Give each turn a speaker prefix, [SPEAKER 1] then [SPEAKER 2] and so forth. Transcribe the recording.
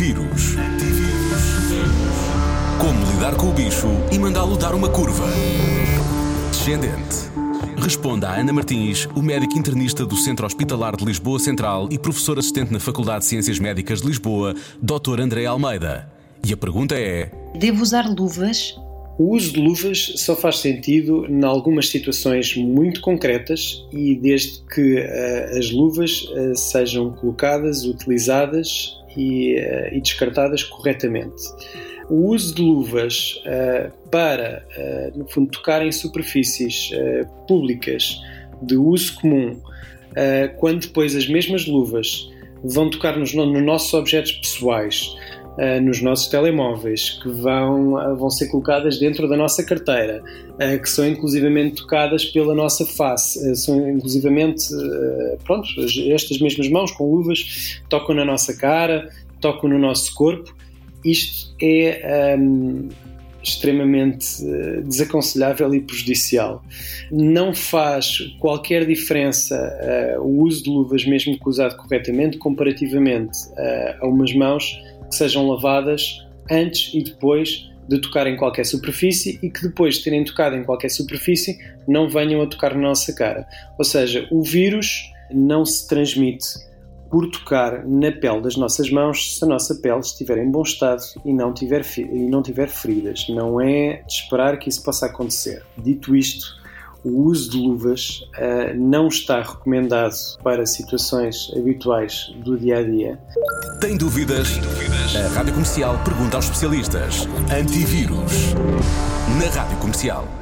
[SPEAKER 1] Antivírus. Como lidar com o bicho e mandá-lo dar uma curva. Descendente. Responda a Ana Martins, o médico internista do Centro Hospitalar de Lisboa Central e professor assistente na Faculdade de Ciências Médicas de Lisboa, Dr. André Almeida. E a pergunta é:
[SPEAKER 2] Devo usar luvas?
[SPEAKER 3] O uso de luvas só faz sentido em algumas situações muito concretas e desde que uh, as luvas uh, sejam colocadas, utilizadas e, uh, e, descartadas corretamente. O uso de luvas para, no fundo, tocar em superfícies públicas de uso comum, quando depois as mesmas luvas vão tocar nos, nos nossos objetos pessoais, nos nossos telemóveis, que vão, uh, vão ser colocadas dentro da nossa carteira, uh, que são inclusivamente tocadas pela nossa face, são inclusivamente, pronto, estas mesmas mãos com luvas tocam na nossa cara, tocam no nosso corpo. Isto é um, extremamente desaconselhável e prejudicial. Não faz qualquer diferença uh, o uso de luvas, mesmo que usado corretamente, comparativamente uh, a umas mãos que sejam lavadas antes e depois de tocar em qualquer superfície e que depois de terem tocado em qualquer superfície não venham a tocar na nossa cara. Ou seja, o vírus não se transmite por tocar na pele das nossas mãos se a nossa pele estiver em bom estado e não tiver, e não tiver feridas. Não é de esperar que isso possa acontecer. Dito isto, o uso de luvas uh, não está recomendado para situações habituais do dia a dia.
[SPEAKER 1] Tem dúvidas? Tem dúvidas? A Rádio Comercial pergunta aos especialistas. Antivírus. Na Rádio Comercial.